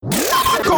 Go!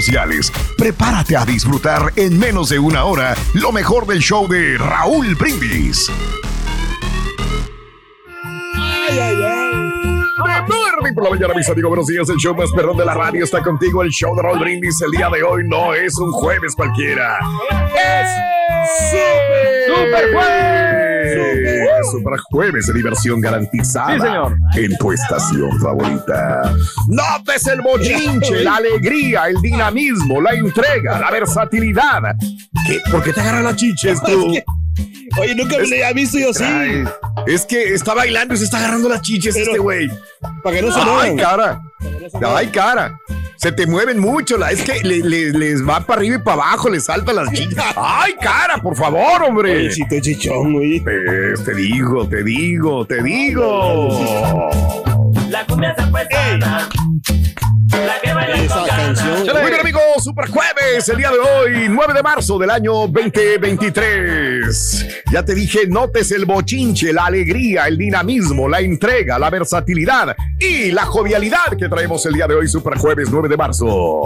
Prepárate a disfrutar en menos de una hora lo mejor del show de Raúl Brindis. Ay, ay, ay. Muy por la mañana, mis amigos, buenos días. El show más perrón de la radio está contigo. El show de Raúl Brindis el día de hoy no es un jueves cualquiera. Es Super, super Jueves. Super Jueves de diversión garantizada. Sí, señor. En tu estación favorita. Notes el bochinche, la alegría, el dinamismo, la entrega, la versatilidad. ¿Qué? ¿Por qué te agarran las chiches tú? Oye, nunca me lo había visto yo así. Es que está bailando y se está agarrando las chiches Pero- este güey. Para que no se Ay, cara. Ay, cara. Se te mueven mucho. La, es que le- le- les va para arriba y para abajo, les saltan las chichas. Ay, cara, por favor, hombre. Chichón, güey. Pues, te digo, te digo, te digo. La cumbia se fue sana. La que baila Esa con ganas. canción. Muy bien, amigos, Super Jueves, el día de hoy, 9 de marzo del año 2023. Ya te dije, notes el bochinche, la alegría, el dinamismo, la entrega, la versatilidad y la jovialidad que traemos el día de hoy, Super Jueves, 9 de marzo.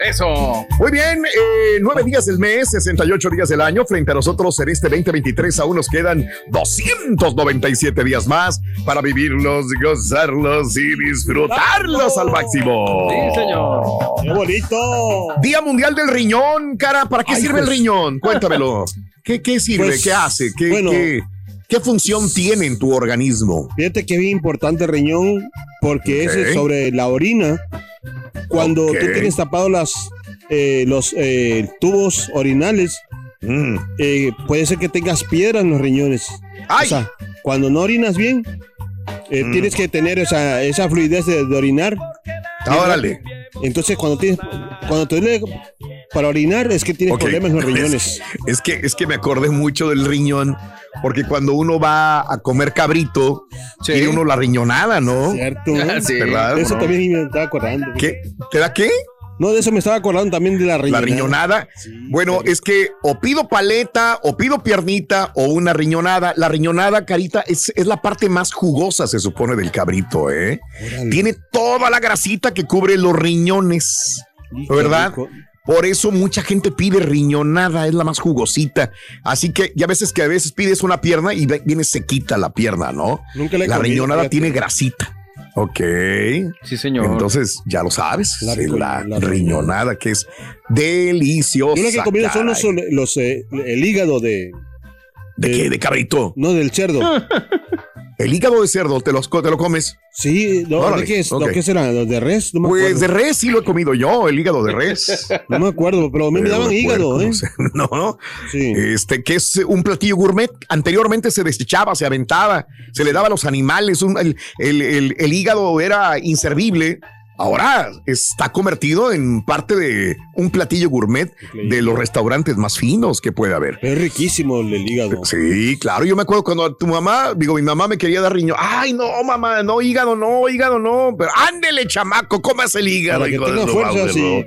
Eso. Muy bien, eh, nueve días del mes, 68 días del año. Frente a nosotros en este 2023 aún nos quedan 297 días más para vivirlos, gozarlos y disfrutarlos al máximo. Sí, señor. Qué bonito. Día Mundial del Riñón, cara. ¿Para qué Ay, sirve el pues. riñón? Cuéntamelo. ¿Qué, qué sirve? Pues, ¿Qué hace? ¿Qué, bueno. qué- qué función tiene en tu organismo? Fíjate que es bien importante el riñón porque ese es sobre la orina. Cuando tú tienes tapado las, eh, los eh, tubos orinales, Mm. eh, puede ser que tengas piedra en los riñones. ¡Ay! O sea, cuando no orinas bien, eh, Mm. tienes que tener esa, esa fluidez de, de orinar. Órale. Entonces, cuando tienes, cuando te duele para orinar, es que tienes problemas en los riñones. Es que, es que me acordé mucho del riñón, porque cuando uno va a comer cabrito, tiene uno la riñonada, ¿no? ¿Cierto? Sí. Eso ¿No? también me estaba acordando. ¿Qué? ¿Te da qué? No, de eso me estaba acordando también de la La riñonada. riñonada. bueno, es que o pido paleta, o pido piernita, o una riñonada. La riñonada, carita, es, es la parte más jugosa, se supone, del cabrito, ¿eh? Órale. Tiene toda la grasita que cubre los riñones. ¿verdad? Por eso mucha gente pide riñonada, es la más jugosita. Así que ya veces que a veces pides una pierna y viene sequita la pierna, ¿no? Nunca La comido, riñonada tiene grasita. Ok. Sí, señor. Entonces, ya lo sabes. La riñonada que es deliciosa. Yo lo que he comido son los, eh, el hígado de. ¿De qué? ¿De cabrito? No, del cerdo. El hígado de cerdo, ¿te, los, te lo comes? Sí, no, ¿de qué es? ok. ¿Lo que será? ¿Los de res? No me Pues acuerdo. de res sí lo he comido yo, el hígado de res. No me acuerdo, pero a mí me daban hígado, puerco, ¿eh? no sé. No, no. Sí. Este, que es un platillo gourmet. Anteriormente se desechaba, se aventaba, se le daba a los animales. un- el, el- el- el hígado era inservible ahora está convertido en parte de un platillo gourmet de los restaurantes más finos que puede haber. Es riquísimo el hígado. Sí, claro. Yo me acuerdo cuando tu mamá, digo, mi mamá me quería dar riñón. Ay, no, mamá, no, hígado, no, hígado, no. Pero ándele, chamaco, comas el hígado. Para que tenga fuerza, sí.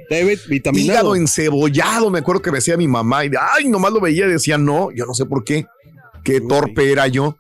vitaminado. Hígado encebollado, me acuerdo que me decía mi mamá. Y ay, nomás lo veía y decía, no, yo no sé por qué. Qué torpe era yo.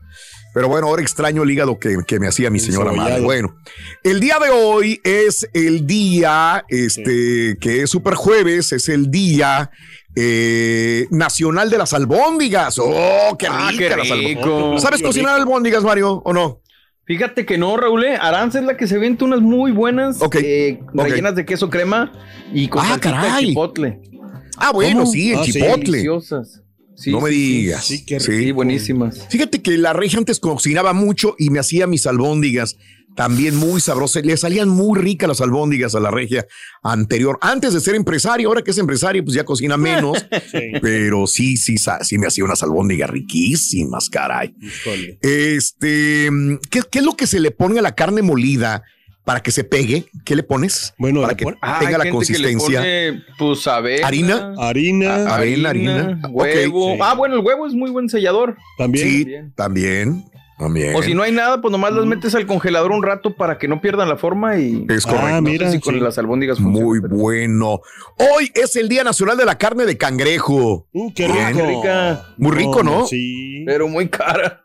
Pero bueno, ahora extraño el hígado que, que me hacía mi señora madre. Bueno, el día de hoy es el día, este, que es super jueves, es el día eh, nacional de las albóndigas. ¡Oh, qué Ah, rica qué las albóndigas! rico. ¿Sabes cocinar albóndigas, Mario, o no? Fíjate que no, Raúl. ¿eh? Aranza es la que se vende unas muy buenas, eh, ok. rellenas de queso crema y con Ah, salsita de caray. chipotle. Ah, bueno, ¿Cómo? sí, el Ah, sí. chipotle. Deliciosas. Sí, no me digas. sí, qué Sí. Sí, buenísimas. Fíjate que la regia antes cocinaba mucho y me hacía mis albóndigas también muy sabrosas. Le salían muy ricas las albóndigas a la regia anterior. Antes de ser empresario, ahora que es empresario, pues ya cocina menos. Sí. pero sí, sí, sí me hacía unas albóndigas riquísimas, caray. Híjole. Este, ¿qué, qué es lo que se le pone a la carne molida para que se pegue? ¿Qué le pones? Bueno, para que pon- Ah, tenga la consistencia. pone, pues, avena, ¿Harina? Harina Avena, harina. huevo. Ok. Ah, bueno, el huevo es muy buen sellador. también. Sí, también, también. O si no hay nada, pues nomás las metes al congelador un rato para que no pierdan la forma y Es Ah, correcto. no sé mira, si con sí. las albóndigas funciona, Muy pero- bueno. Hoy es el Día Nacional de la Carne de Cangrejo. Uh, qué rico. Qué rica. Muy rico, ¿no? Sí. Pero muy cara.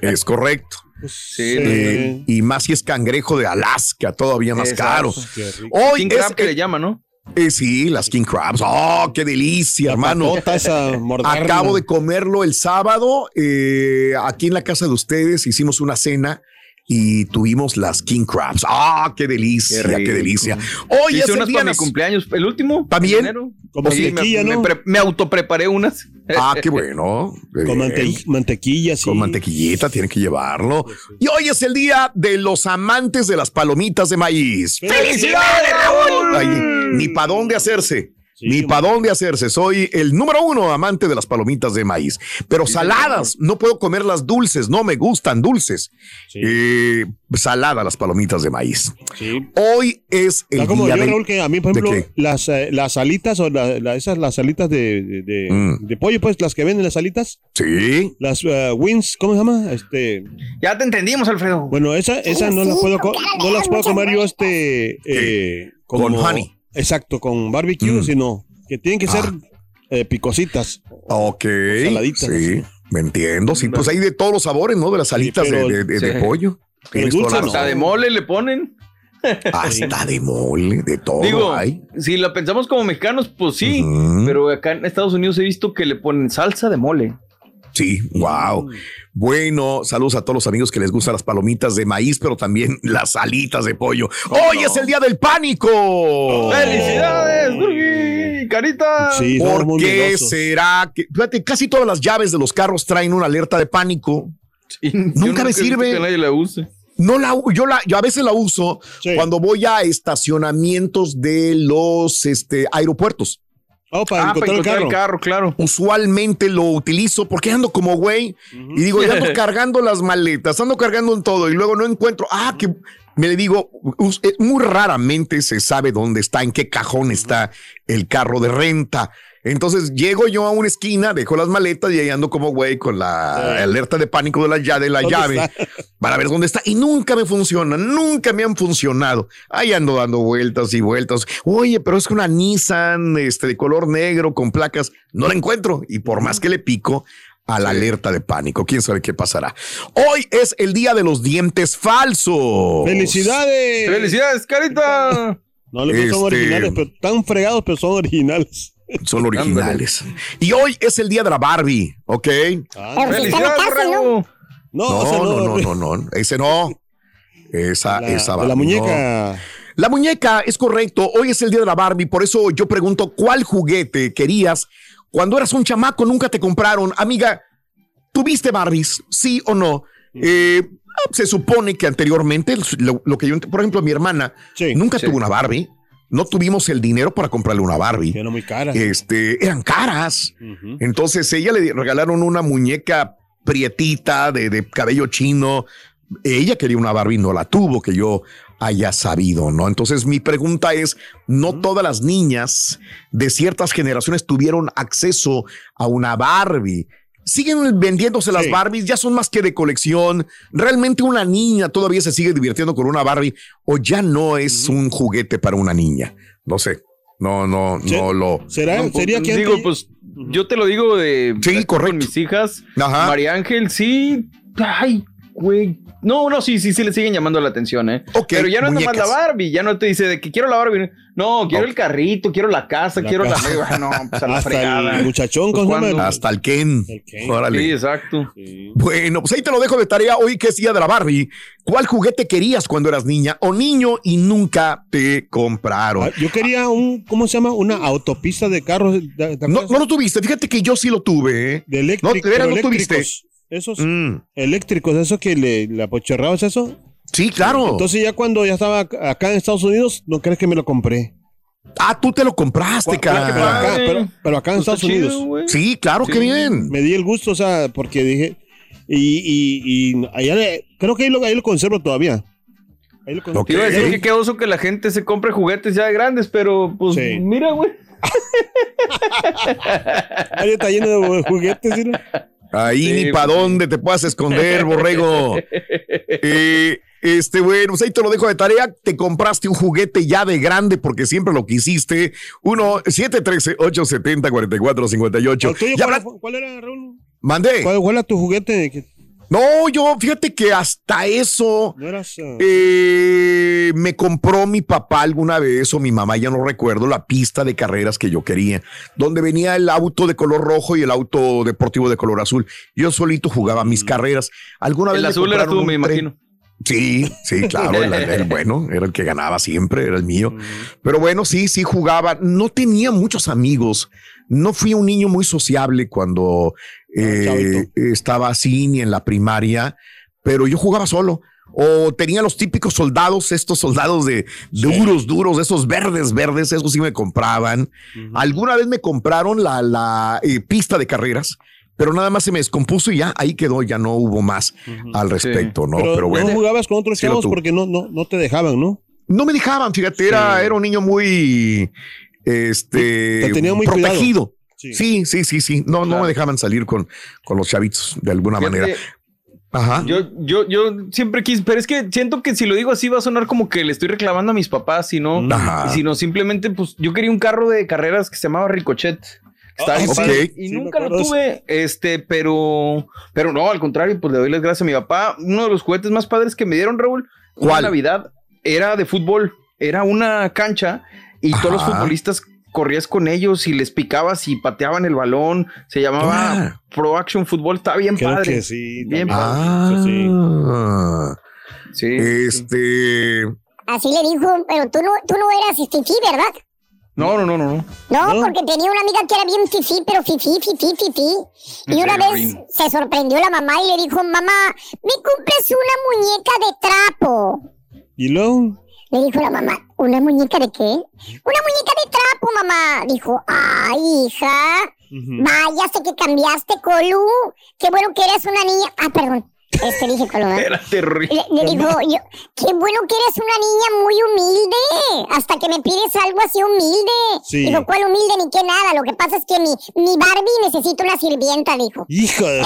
Es correcto. Pues, Sí, Eh, y más si es cangrejo de Alaska, todavía más Exacto. caro. Hoy King es crab que eh, le llama, ¿no? eh, sí, las king crabs. Oh, qué delicia, La hermano. esa. Acabo de comerlo el sábado eh, aquí en la casa de ustedes. Hicimos una cena y tuvimos las king crabs. Ah, qué delicia, Qué delicia. Hoy Hice es el unas día para mi cumpleaños. El último. ¿También? Como Sí, mantequilla, me, ¿no? me, me autopreparé unas. Ah, qué bueno. Con mante- mantequilla, sí. Con mantequillita, tiene que llevarlo. Y hoy es el día de los amantes de las palomitas de maíz. ¡Felicidades, Raúl! Ay, ni para dónde hacerse. Sí, ni para dónde hacerse. Soy el número uno amante de las palomitas de maíz. Pero saladas, no puedo comerlas dulces, no me gustan dulces. Sí. Eh, salada las palomitas de maíz. Sí. Hoy es el como día yo, Raúl, que a mí, por ¿De ejemplo, las, eh, las alitas o la- la- esas, las alitas de, de, de- Mm. de pollo, pues, las que venden las alitas, Sí. las eh, wings, ¿cómo se llama? Este, Ya te entendimos, Alfredo. bueno, esa, esa no las puedo, no las puedo comer yo, este, eh, como- Con honey. Exacto, con barbecue, Mm. sino que tienen que ser Ah. eh, picositas. Ok. saladitas, Sí. así. Me entiendo. Sí, pues hay de todos los sabores, ¿no? De las alitas pero- de, de- de- de sí. pollo. Dulce no. Hasta de mole le ponen. Hasta de mole, de todo Digo, hay. si la pensamos como mexicanos, pues sí. Pero acá en Estados Unidos he visto que le ponen salsa de mole. Sí, wow. Bueno, saludos a todos los amigos que les gustan las palomitas de maíz, pero también las alitas de pollo. Hoy es el día del pánico. ¡Felicidades, Durgi! ¡Carita! Sí, ¿Por muy qué miedosos. será que, fíjate, casi todas las llaves de los carros traen una alerta de pánico? Sí, Nunca me sirve. Que nadie la use. No la, yo la, yo a veces la uso Sí. cuando voy a estacionamientos de los este, aeropuertos. Oh, para ah, encontrar, para encontrar el el carro. claro. Usualmente lo utilizo porque ando como güey y digo, ya ando cargando las maletas, ando cargando en todo y luego no encuentro. Ah, que me le digo, eh, muy raramente se sabe dónde está, en qué cajón está el carro de renta. Entonces llego yo a una esquina, dejo las maletas y ahí ando como güey con la Sí. alerta de pánico de la, lla- de la ¿Dónde llave está? para ver dónde está. Y nunca me funciona, nunca me han funcionado. Ahí ando dando vueltas y vueltas. Oye, pero es que una Nissan este, de color negro con placas, no la encuentro. Y por más que le pico a la alerta de pánico, quién sabe qué pasará. Hoy es el día de los dientes falsos. ¡Felicidades! ¡Felicidades, Carita! No, los míos son Este- originales, pero tan fregados, pero son originales. Son originales. Y hoy es el día de la Barbie, ¿ok? Ah, no, No, o sea, no, no, no, no, ese no. Esa, La, esa la Barbie, no. muñeca. La muñeca es correcto. Hoy es el día de la Barbie. Por eso yo pregunto, ¿cuál juguete querías cuando eras un chamaco? Nunca te compraron. Amiga, ¿tuviste Barbies? ¿Sí o no? Eh, se supone que anteriormente, lo, lo que yo, por ejemplo, mi hermana Sí, nunca sí. tuvo una Barbie. No tuvimos el dinero para comprarle una Barbie. Eran muy caras. Este, eran caras. Entonces ella le regalaron una muñeca prietita de, de cabello chino. Ella quería una Barbie, no la tuvo, que yo haya sabido, ¿no? Entonces mi pregunta es, no todas las niñas de ciertas generaciones tuvieron acceso a una Barbie. Siguen vendiéndose las Sí. Barbies, ya son más que de colección. ¿Realmente una niña todavía se sigue divirtiendo con una Barbie o ya no es un juguete para una niña? No sé. No, no, Sí. no lo. ¿Será, No, pues, sería que digo, pues yo te lo digo de Sí, con correcto. mis hijas. Ajá. María Ángel, sí. Ay, güey. No, no, sí, sí, sí le siguen llamando la atención, ¿eh? Pero ya no es nada más la muñecas. Barbie, ya no te dice de que quiero la Barbie. No, quiero el carrito, quiero la casa, La quiero casa. la. No, pues a la hasta fregada. el muchachón, Pues. ¿cuándo? Hasta el Ken. El Ken. Órale. Sí, exacto. Sí. Bueno, pues ahí te lo dejo de tarea hoy que es día de la Barbie. ¿Cuál juguete querías cuando eras niña o niño y nunca te compraron? Ah, Yo quería un, ¿cómo se llama? Una autopista de carros. ¿te- te No, no lo tuviste. Fíjate que yo sí lo tuve. ¿eh? De eléctrico, No, de veras, no tuviste. Esos Mm, eléctricos, eso que le, le apocherrabas eso. sí, claro. Entonces ya cuando ya estaba ac- acá en Estados Unidos, no crees que me lo compré. ah, tú te lo compraste, Claro que cara. pero, acá, pero, pero acá en Pues Estados chido, Unidos. Sí, claro, Sí. qué bien. Me di el gusto, o sea, porque dije, y, y, y allá le- creo que ahí lo, ahí lo conservo todavía. Ahí lo conservo. Ok. Te iba a decir que qué oso que la gente se compre juguetes ya grandes, pero pues Sí. mira, güey. Ahí está lleno de juguetes. ¿sí, no? Ahí Sí, ni para dónde te puedas esconder, borrego. Eh, este, bueno, pues ahí te lo dejo de tarea. Te compraste un juguete ya de grande porque siempre lo quisiste. 1 713 870 4458 ¿El tuyo Ya cuál, habla- fue- cuál era, Raúl? Mandé. ¿Cuál, cuál era tu juguete? No, yo fíjate que hasta eso eh, me compró mi papá alguna vez o mi mamá, ya no recuerdo, la pista de carreras que yo quería, donde venía el auto de color rojo y el auto deportivo de color azul. Yo solito jugaba mis carreras. Alguna vez El me azul era tú, me imagino. Sí, sí, claro, el, el bueno, era el que ganaba siempre, era el mío. Pero bueno, sí, sí jugaba. No tenía muchos amigos. No fui un niño muy sociable cuando eh, chavito. estaba así ni en la primaria, pero yo jugaba solo. O tenía los típicos soldados, estos soldados de duros, duros, esos verdes, verdes, esos sí me compraban. Alguna vez me compraron la, la eh, pista de carreras, pero nada más se me descompuso y ya ahí quedó, ya no hubo más al respecto, ¿no? pero, Pero, bueno. no jugabas con otros chavos porque no, no, no te dejaban, ¿no? No me dejaban, fíjate, era, Sí. era un niño muy este Te tenía muy protegido. Sí. Sí, sí, sí, sí. No, no me dejaban salir con, con los chavitos de alguna Fíjate, manera. Ajá. Yo, yo, yo siempre quise, pero es que siento que si lo digo así va a sonar como que le estoy reclamando a mis papás, sino, Ajá. y sino simplemente, pues yo quería un carro de carreras que se llamaba Ricochet. Bien ok. padre, y Sí, nunca lo tuve, este, pero, pero no, al contrario, pues le doy las gracias a mi papá. Uno de los juguetes más padres que me dieron, Raúl, ¿Cuál? Navidad, era de fútbol, era una cancha y todos los futbolistas corrías con ellos y les picabas y pateaban el balón. Se llamaba Ah. Pro Action Fútbol, estaba bien Creo padre. que sí. Bien. Ah, Eso sí. Sí. este. Así le dijo, pero tú no, tú no eras fifí, ¿verdad? No, no, no, no. no. No, porque tenía una amiga que era bien fifí, pero fifí, fifí, fifí. Y una vez se sorprendió la mamá y le dijo, mamá, ¿me compres una muñeca de trapo? Y luego, Le dijo la mamá, ¿una muñeca de qué? Una muñeca de trapo, mamá. Dijo, ay, hija, ujú. vaya, sé que cambiaste, Colu. Qué bueno que eres una niña. Ah, perdón, este dije. ¿eh? Era terrible. Le, le digo yo, qué bueno que eres una niña muy humilde, hasta que me pides algo así humilde. Sí. Digo, ¿cuál humilde ni qué nada? Lo que pasa es que mi, mi Barbie necesita una sirvienta, dijo. Hijo de.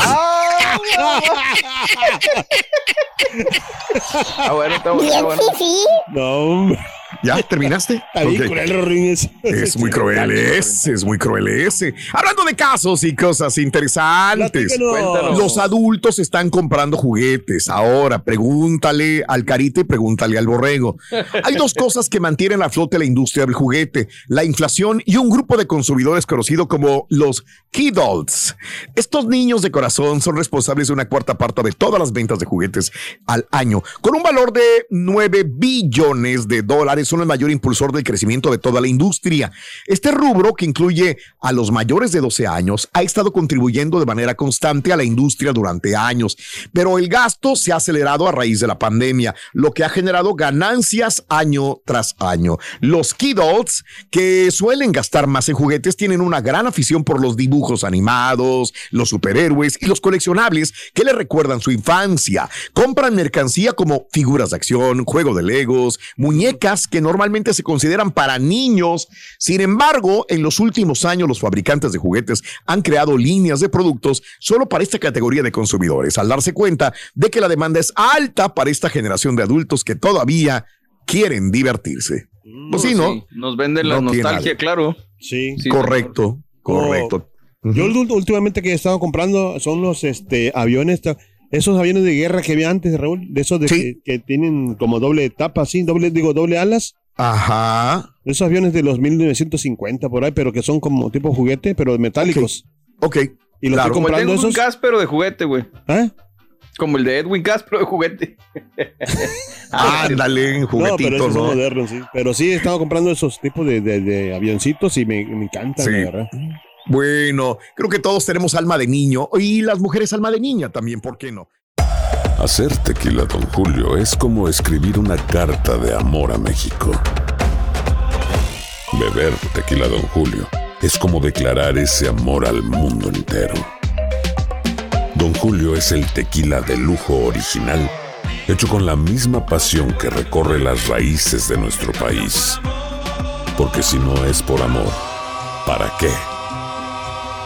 Ah, bueno, está bueno. Bien, Está bueno. fifi. No, hombre. ¿Ya terminaste? Está bien cruel. Es muy cruel ese, es muy cruel ese. Hablando de casos y cosas interesantes. Los adultos están comprando juguetes. Ahora, pregúntale al carita y pregúntale al borrego. Hay dos cosas que mantienen a flote la industria del juguete: la inflación y un grupo de consumidores conocido como los Kidults. Estos niños de corazón son responsables de una cuarta parte de todas las ventas de juguetes al año, con un valor de 9 billones de dólares. Son el mayor impulsor del crecimiento de toda la industria. Este rubro, que incluye a los mayores de 12 años, ha estado contribuyendo de manera constante a la industria durante años, pero el gasto se ha acelerado a raíz de la pandemia, lo que ha generado ganancias año tras año. Los kidults, que suelen gastar más en juguetes, tienen una gran afición por los dibujos animados, los superhéroes y los coleccionables que le recuerdan su infancia. Compran mercancía como figuras de acción, juego de legos, muñecas que normalmente se consideran para niños. Sin embargo, en los últimos años los fabricantes de juguetes han creado líneas de productos solo para esta categoría de consumidores, al darse cuenta de que la demanda es alta para esta generación de adultos que todavía quieren divertirse. Pues sí, ¿no? Nos venden la No nostalgia, claro. Sí. Sí, correcto, correcto. Yo últimamente que he estado comprando son los este aviones, esos aviones de guerra que había antes, Raúl, de esos de Sí. que, que tienen como doble tapa, así, doble, digo, doble alas. Ajá. Esos aviones de los 1950 por ahí, pero que son como tipo juguete, pero metálicos. Ok. Y los Claro. estoy Como el de comprando Edwin esos. Pero de juguete, güey. ¿Eh? Como el de Edwin Cass, pero de juguete. Ándale, No, pero esos son ¿no? modernos, sí. Pero sí, he estado comprando esos tipos de, de- de avioncitos y me, me encantan, Sí. la verdad. Bueno, creo que todos tenemos alma de niño y las mujeres alma de niña también, ¿por qué no? Hacer tequila, Don Julio, es como escribir una carta de amor a México. Beber tequila, Don Julio, es como declarar ese amor al mundo entero. Don Julio es el tequila de lujo original, hecho con la misma pasión que recorre las raíces de nuestro país. Porque si no es por amor, ¿para qué?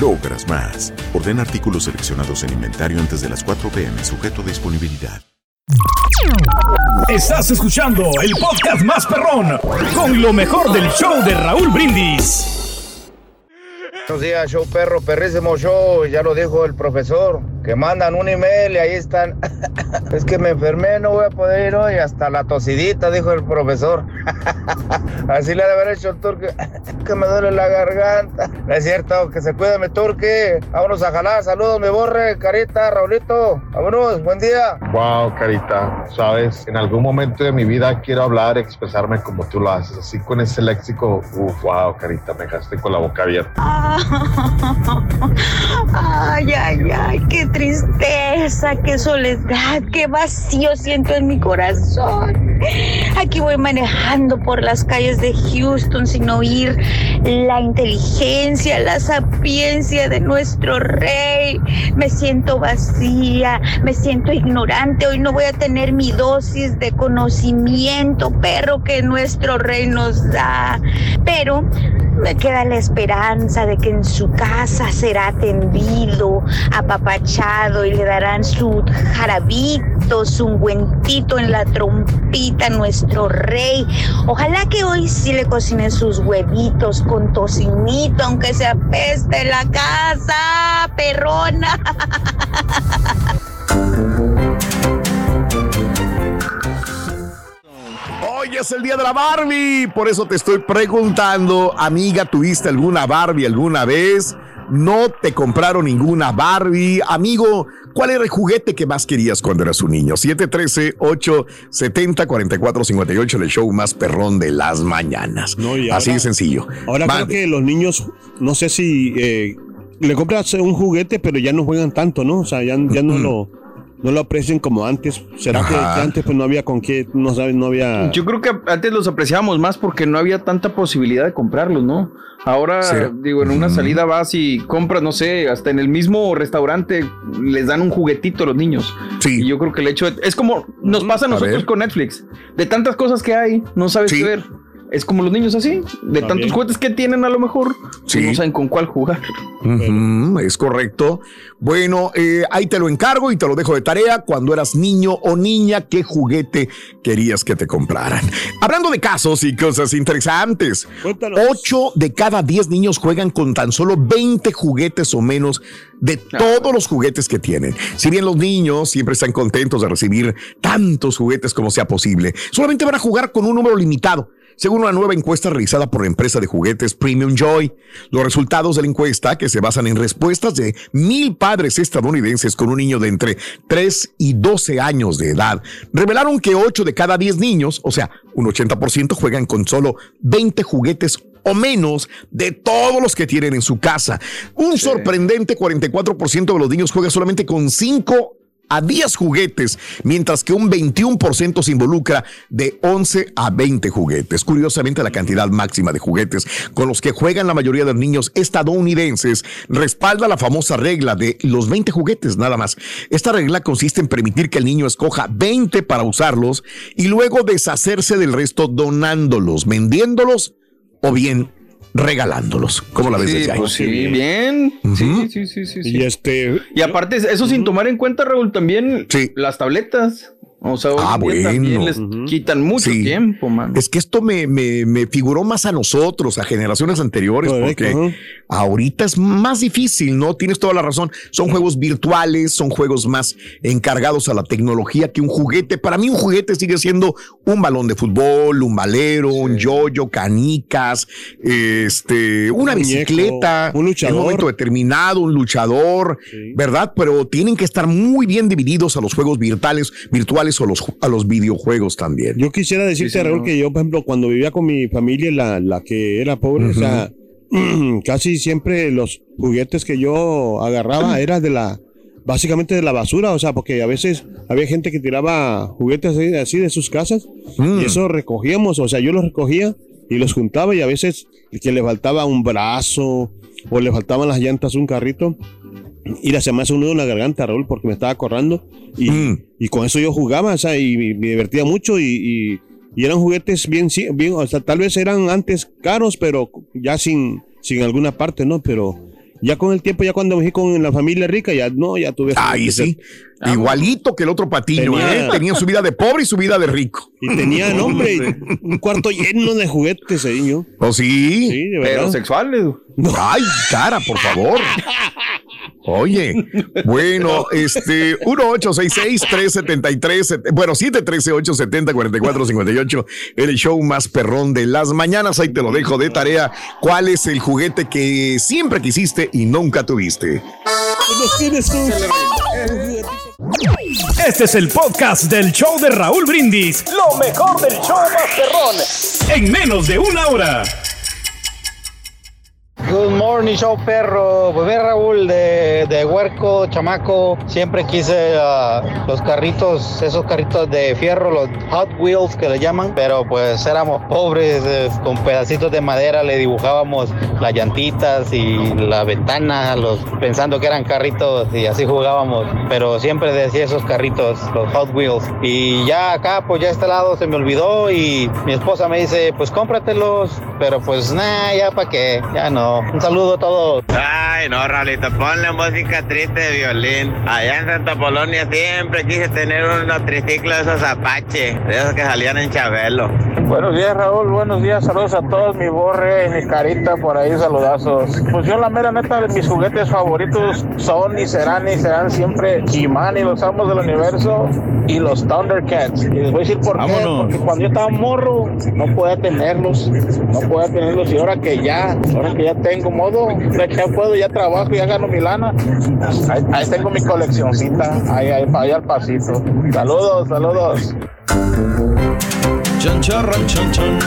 logras más. Orden artículos seleccionados en inventario antes de las 4 pm, sujeto a disponibilidad. Estás escuchando el podcast más perrón con lo mejor del show de Raúl Brindis. Buenos días, show perro, perrísimo show. Ya lo dijo el profesor, que mandan un email y ahí están. es que me enfermé, no voy a poder ir hoy. Hasta la tosidita, dijo el profesor. Así le ha de haber hecho el turque. que me duele la garganta. No es cierto, que se cuide mi turque. Vámonos a jalar. Saludos, mi borre, carita, Raulito. Vámonos, buen día. Wow, Carita, sabes, en algún momento de mi vida quiero hablar, expresarme como tú lo haces, así con ese léxico. Uf, wow, Carita, me dejaste con la boca abierta. Ay, ay, ay, qué tristeza, qué soledad, qué vacío siento en mi corazón. Aquí voy manejando por las calles de Houston sin oír la inteligencia, la sapiencia de nuestro rey. Me siento vacía, me siento ignorante. Hoy no voy a tener mi dosis de conocimiento, perro, que nuestro rey nos da. Pero me queda la esperanza de que en su casa será atendido, apapachado y le darán su jarabito, su ungüentito en la trompita a nuestro rey. Ojalá que hoy sí le cocinen sus huevitos con tocinito, aunque se apeste la casa, perrona. Hoy es el día de la Barbie, por eso te estoy preguntando, amiga, ¿tuviste alguna Barbie alguna vez? No te compraron ninguna Barbie. Amigo, ¿cuál era el juguete que más querías cuando eras un niño? 713-870-4458, el show más perrón de las mañanas. y Así de sencillo. Ahora creo que los niños, no sé si eh, le compras un juguete, pero ya no juegan tanto, ¿no? O sea, ya, ya no lo no lo aprecian como antes. ¿Será que, Ajá. que antes pues no había con qué, no sabes, no había... Yo creo que antes los apreciábamos más porque no había tanta posibilidad de comprarlos, ¿no? Ahora, Sí. digo, en una salida vas y compras, no sé, hasta en el mismo restaurante les dan un juguetito a los niños. Sí. Y yo creo que el hecho de- es como nos pasa a nosotros con Netflix. De tantas cosas que hay, no sabes qué ver. Es como los niños así, de tantos juguetes que tienen a lo mejor, pues no saben con cuál jugar. Es correcto. Bueno, eh, ahí te lo encargo y te lo dejo de tarea. Cuando eras niño o niña, ¿qué juguete querías que te compraran? Hablando de casos y cosas interesantes, 8 de cada 10 niños juegan con tan solo 20 juguetes o menos de todos los juguetes que tienen. Si bien los niños siempre están contentos de recibir tantos juguetes como sea posible, solamente van a jugar con un número limitado. Según una nueva encuesta realizada por la empresa de juguetes Premium Joy, los resultados de la encuesta, que se basan en respuestas de mil padres estadounidenses con un niño de entre 3 y 12 años de edad, revelaron que 8 de cada 10 niños, o sea, un 80%, juegan con solo 20 juguetes o menos de todos los que tienen en su casa. Un sorprendente 44% de los niños juega solamente con 5 a 10 juguetes, mientras que un 21% se involucra de 11 a 20 juguetes. Curiosamente, la cantidad máxima de juguetes con los que juegan la mayoría de los niños estadounidenses respalda la famosa regla de los 20 juguetes nada más. Esta regla consiste en permitir que el niño escoja 20 para usarlos y luego deshacerse del resto donándolos, vendiéndolos o bien regalándolos. ¿Cómo la ves Sí, desde ahí? pues sí, bien. Sí, sí, sí, sí, sí. Y este. Y aparte, eso sin tomar en cuenta, Raúl, también las tabletas. O sea, hoy Ah, en día también bueno. les quitan mucho Sí. tiempo, man. Es que esto me, me, me figuró más a nosotros, a generaciones anteriores, Correcto, porque ahorita es más difícil, ¿no? Tienes toda la razón. Son juegos virtuales, son juegos más encargados a la tecnología que un juguete. Para mí un juguete sigue siendo un balón de fútbol, un valero, un yoyo, canicas, este, una Un muñeco, bicicleta, un luchador. en un momento determinado, un luchador, ¿verdad? Pero tienen que estar muy bien divididos a los juegos virtuales, virtuales o los, a los videojuegos también. Yo quisiera decirte, Sí, Raúl, que yo, por ejemplo, cuando vivía con mi familia, la, la que era pobre, o sea, casi siempre los juguetes que yo agarraba era de la, básicamente de la basura, o sea, porque a veces había gente que tiraba juguetes así, así de sus casas y eso recogíamos, o sea, yo los recogía y los juntaba y a veces que le faltaba un brazo o le faltaban las llantas un carrito y se me hace un nudo en la garganta, Raúl, porque me estaba corrando y, y con eso yo jugaba, o sea, y, y me divertía mucho y, y- y eran juguetes bien, sí, bien, o sea, tal vez eran antes caros, pero ya sin, sin alguna parte, ¿no? Pero ya con el tiempo, ya cuando me fui con la familia rica, ya no, ya tuve... Ahí sí. Igualito que el otro patiño, Tenía- ¿eh? Tenía su vida de pobre y su vida de rico. Y tenía, no, hombre, un cuarto lleno de juguetes ahí, ¿no? ¿O sí? Sí, de verdad. Pero sexuales. Ay, cara, por favor. Oye, bueno, este, 1-866-373, bueno, 713-870-4458, el show más perrón de las mañanas. Ahí te lo dejo de tarea. ¿Cuál es el juguete que siempre quisiste y nunca tuviste? Este es el podcast del show de Raúl Brindis. Lo mejor del show Masterrón. En menos de una hora. Good morning, show perro. Pues ve Raúl, de, de huerco, chamaco, siempre quise ah, los carritos, esos carritos de fierro, los Hot Wheels que le llaman, pero pues éramos pobres, con pedacitos de madera le dibujábamos las llantitas y la ventana, los, pensando que eran carritos y así jugábamos, pero siempre decía esos carritos, los Hot Wheels. Y ya acá, pues ya este lado se me olvidó y mi esposa me dice, pues cómpratelos, pero pues nada, ya para qué, ya no. Un saludo a todos. Ay, no, Raulito, ponle música triste de violín. Allá en Santa Polonia siempre quise tener unos triciclos de esos Apache, de esos que salían en Chabelo. Buenos días, Raúl. Buenos días. Saludos a todos. Mi borre, mi carita por ahí. Saludazos. Pues yo, la mera neta, de mis juguetes favoritos son y serán y serán siempre He-Man y los amos del universo y los Thundercats. Y les voy a decir por qué. Porque cuando yo estaba morro, no podía tenerlos. No podía tenerlos. Y ahora que ya, ahora que ya tengo modo, ya que puedo, ya trabajo, ya gano mi lana. Ahí, ahí tengo mi coleccioncita. Ahí, ahí, ahí al pasito. Saludos, saludos. Chan, charran, chan, chan,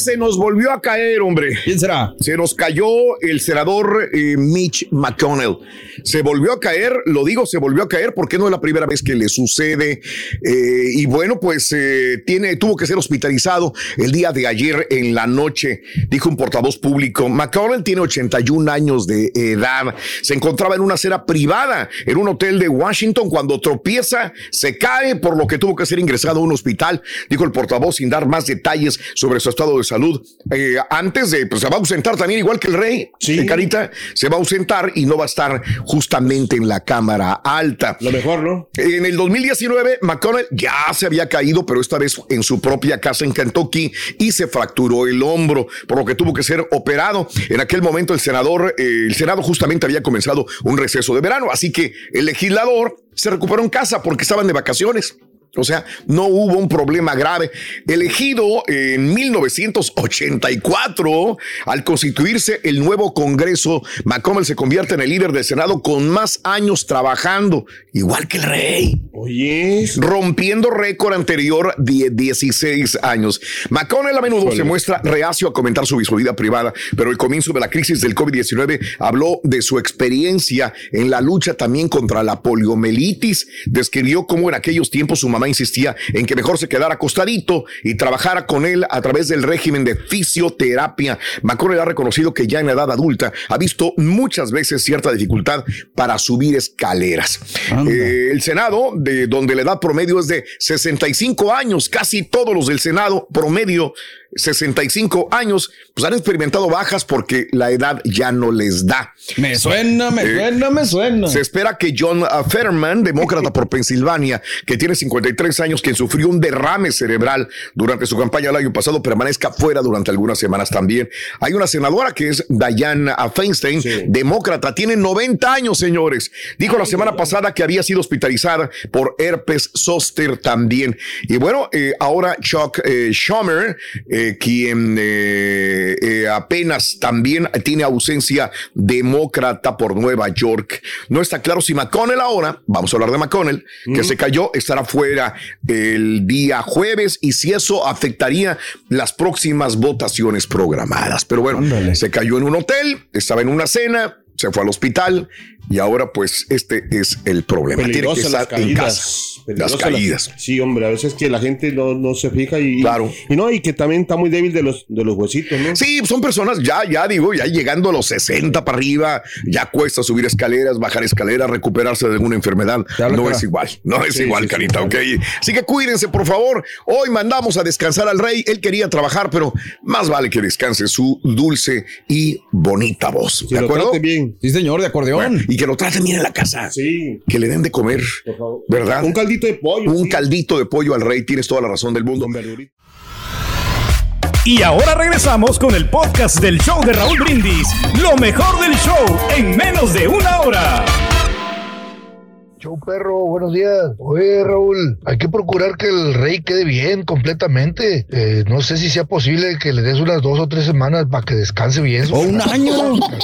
se nos volvió a caer, hombre. ¿Quién será? Se nos cayó el senador eh, Mitch McConnell. Se volvió a caer, lo digo, se volvió a caer porque no es la primera vez que le sucede. Eh, y bueno, pues eh, tiene, tuvo que ser hospitalizado el día de ayer en la noche, dijo un portavoz público. McConnell tiene 81 años de edad. Se encontraba en una acera privada en un hotel de Washington cuando tropieza, se cae, por lo que tuvo que ser ingresado a un hospital, dijo el portavoz sin dar más detalles sobre su estado de salud. Eh, antes de, pues se va a ausentar también, igual que el rey, sí. Carita, se va a ausentar y no va a estar justamente en la cámara alta. Lo mejor, ¿no? En el 2019, McConnell ya se había caído, pero esta vez en su propia casa en Kentucky y se fracturó el hombro, por lo que tuvo que ser operado. En aquel momento el senador, eh, el Senado justamente había comenzado un receso de verano, así que el legislador se recuperó en casa porque estaban de vacaciones. O sea, no hubo un problema grave. Elegido en 1984, al constituirse el nuevo Congreso, McConnell se convierte en el líder del Senado con más años trabajando, igual que el rey. Oye. Rompiendo récord anterior de 16 años. McConnell a menudo se muestra reacio a comentar su vida privada, pero el comienzo de la crisis del COVID-19 habló de su experiencia en la lucha también contra la poliomielitis. Describió cómo en aquellos tiempos su mamá insistía en que mejor se quedara acostadito y trabajara con él a través del régimen de fisioterapia. McConnell ha reconocido que ya en edad adulta ha visto muchas veces cierta dificultad para subir escaleras. Eh, el Senado, de donde la edad promedio es de 65 años, casi todos los del Senado promedio 65 años, pues han experimentado bajas porque la edad ya no les da. Me suena, me eh, suena, me suena. Se espera que John Fetterman, demócrata por Pensilvania, que tiene 53 años, quien sufrió un derrame cerebral durante su campaña el año pasado, permanezca fuera durante algunas semanas también. Hay una senadora que es Diane Feinstein, demócrata, tiene 90 años, señores. Dijo la semana pasada que había sido hospitalizada por herpes zoster también. Y bueno, eh, ahora Chuck eh, Schumer, eh, quien eh, eh, apenas también tiene ausencia demócrata por Nueva York. No está claro si McConnell ahora, vamos a hablar de McConnell, que se cayó, estará fuera el día jueves y si eso afectaría las próximas votaciones programadas. Pero bueno, se cayó en un hotel, estaba en una cena, se fue al hospital y ahora pues este es el problema. Tiene que estar en casa. Las caídas. Las, sí, hombre, a veces que la gente no, no se fija y, claro. y no, y que también está muy débil de los, de los huesitos, ¿no? Sí, son personas ya, ya digo, ya llegando a los 60 para arriba, ya cuesta subir escaleras, bajar escaleras, recuperarse de alguna enfermedad. No es igual, no es Sí, igual, sí, sí, carita, claro. ok. Así que cuídense, por favor. Hoy mandamos a descansar al rey. Él quería trabajar, pero más vale que descanse su dulce y bonita voz. ¿De acuerdo? bien. Sí, señor, de acordeón. Y que lo traten bien en la casa. Sí. Que le den de comer, ¿verdad? Un caldito de pollo. Un caldito de pollo al rey. Tienes toda la razón del mundo. Y ahora regresamos con el podcast del show de Raúl Brindis. Lo mejor del show en menos de una hora. Show perro, buenos días. Oye, Raúl, hay que procurar que el rey quede bien completamente. Eh, no sé si sea posible que le des unas dos o tres semanas para que descanse bien. O un año.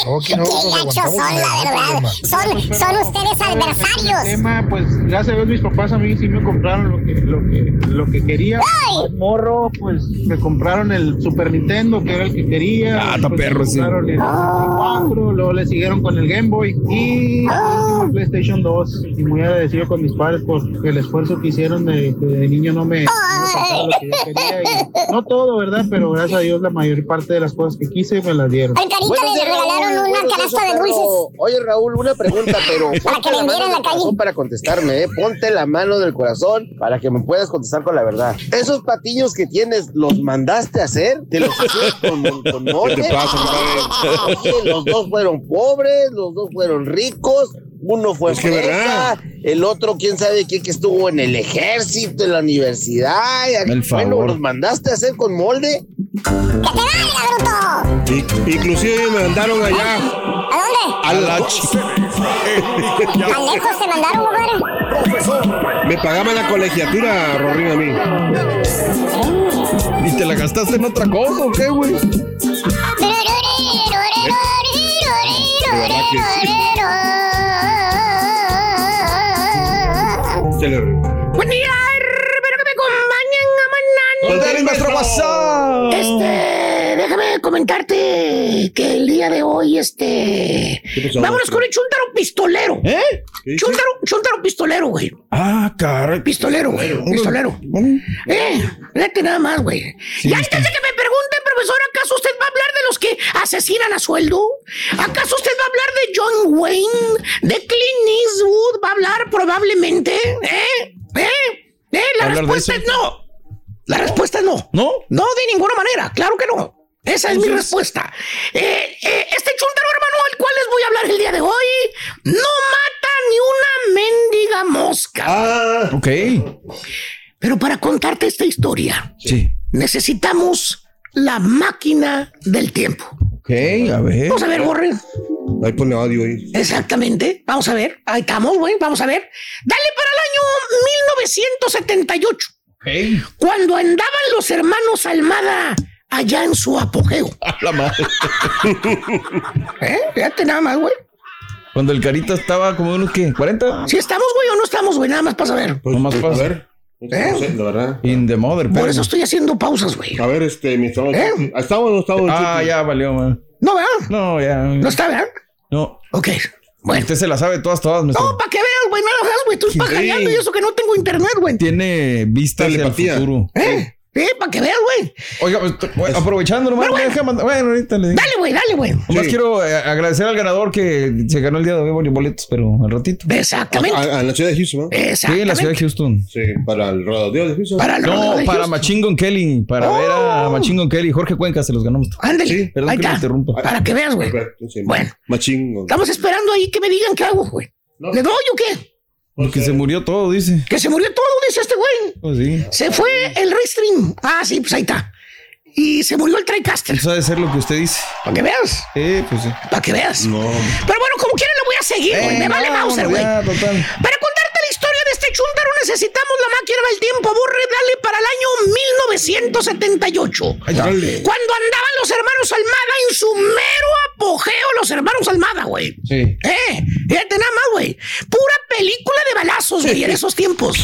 No, aquí no nos gachos aguantamos son, la verdad. Son, son ustedes adversarios. tema, pues gracias a Dios mis papás a mí sí me compraron lo que, lo que, lo que quería. Al morro, pues me compraron el Super Nintendo, que era el que quería. Ah, está me perro, sí. compraron el 64, luego le siguieron con el Game Boy y el PlayStation 2. Y muy agradecido con mis padres por el esfuerzo que hicieron de de niño no me, no me faltaba lo que yo quería. Y no todo, ¿verdad? Pero gracias a Dios la mayor parte de las cosas que quise me las dieron. Al carita le regalaron una canasta de dulces. Oye, Raúl, una pregunta, pero Para que ponte la en la corazón para contestarme, ¿eh? Ponte la mano del corazón para que me puedas contestar con la verdad. Esos patillos que tienes, ¿los mandaste a hacer? ¿Te los hiciste con, con? ¿Qué te pasa? Oye, los dos fueron pobres, los dos fueron ricos. Uno fue Es que fresa, el otro quién sabe qué que estuvo en el ejército, en la universidad. El Bueno, favor. ¿los mandaste a hacer con molde? ¡Que te valga, bruto! Y- inclusive me mandaron allá ¿A dónde? a la ch- ¿Tan lejos te mandaron? Me pagaban la colegiatura, Rorín, a mí. ¿Y te la gastaste en otra cosa o qué, güey? Se le- Buen día, espero que me acompañen a mañana. Nuestro WhatsApp. Este comentarte que el día de hoy, este. pasó, Vámonos con el chuntaro pistolero. ¿Eh? Chuntaro, chuntaro pistolero, güey. Ah, caray. Pistolero, güey. Pistolero. Eh, fíjate nada más, güey. y antes de que me pregunten, profesor, ¿acaso usted va a hablar de los que asesinan a sueldo? ¿Acaso usted va a hablar de John Wayne? ¿De Clint Eastwood? ¿Va a hablar probablemente? ¿Eh? ¿Eh? ¿Eh? La ¿Hablar de respuesta es no. La respuesta es no. ¿No? No, de ninguna manera. Claro que no. Esa es mi respuesta. Eh, eh, este chúntaro, hermano, al cual les voy a hablar el día de hoy, no mata ni una mendiga mosca. Ah, Ok. Pero para contarte esta historia, Sí. necesitamos la máquina del tiempo. Ok, a ver. Vamos a ver, Borre. ahí pone audio ahí. Exactamente. Vamos a ver. Ahí estamos, güey. Vamos a ver. Dale para el año 1978. Ok. Cuando andaban los hermanos Almada allá en su apogeo. A la madre. ¿Eh? Fíjate nada más, güey. Cuando el carita estaba como unos, ¿qué? ¿40? Si estamos, güey, o no estamos, güey. Nada más para saber. Pues, Nomás pues, pasa. a ver. No sé, la verdad. In the mother, Por eso estoy haciendo pausas, güey. A ver, este, mi estado. ¿Eh? ¿Estaba o no estaba? Ah, ya valió, man. No, ¿verdad? No, ya. No está, ¿verdad? No. Ok. Bueno. Usted se la sabe todas, todas. maestro. No, para que veas, güey. Nada más, güey. Sí. pajareando y eso que no tengo internet, güey. Tiene vista hacia el Telepatía. futuro. ¿Eh? ¿Eh? Para que veas, güey. Oiga, pues, aprovechando nomás, bueno. deja mandar- bueno, ahorita le digo. Dale, güey, dale, güey. Nomás Sí. quiero eh, agradecer al ganador que se ganó el día de hoy boletos, pero al ratito. Exactamente. A, a la ciudad de Houston, ¿no? Sí, en Exactamente. la ciudad de Houston. Sí, para el rodeo de Houston. Para el rodeo No, de para Gun Kelly, para Oh. ver a Machine Gun Kelly. Jorge Cuenca se los ganamos. Ándale. Sí, Perdón Ahí que me está. interrumpa. Para que veas, güey. Sí, Bueno. Machín. Estamos esperando ahí que me digan qué hago, güey. ¿Le doy o qué? Porque se murió todo, dice. Que se murió todo, dice este güey. Pues sí. Se fue el Restream. Ah, sí, pues ahí está. Y se murió el TriCaster. Eso debe ser lo que usted dice. Para que veas. Eh, pues sí. Para que veas. No. Pero bueno, como quiera lo voy a seguir, güey. Me vale no, Mauser, no, güey. ya, total. Para contarte la historia de este chúntaro necesitamos la máquina del tiempo. Borre, dale para el año 1978. Ay, dale. Cuando andaban los hermanos Almada en su mero apogeo, los hermanos Almada, güey. Sí. Eh, fíjate nada más, güey. Pura película de balazos, güey, en esos tiempos.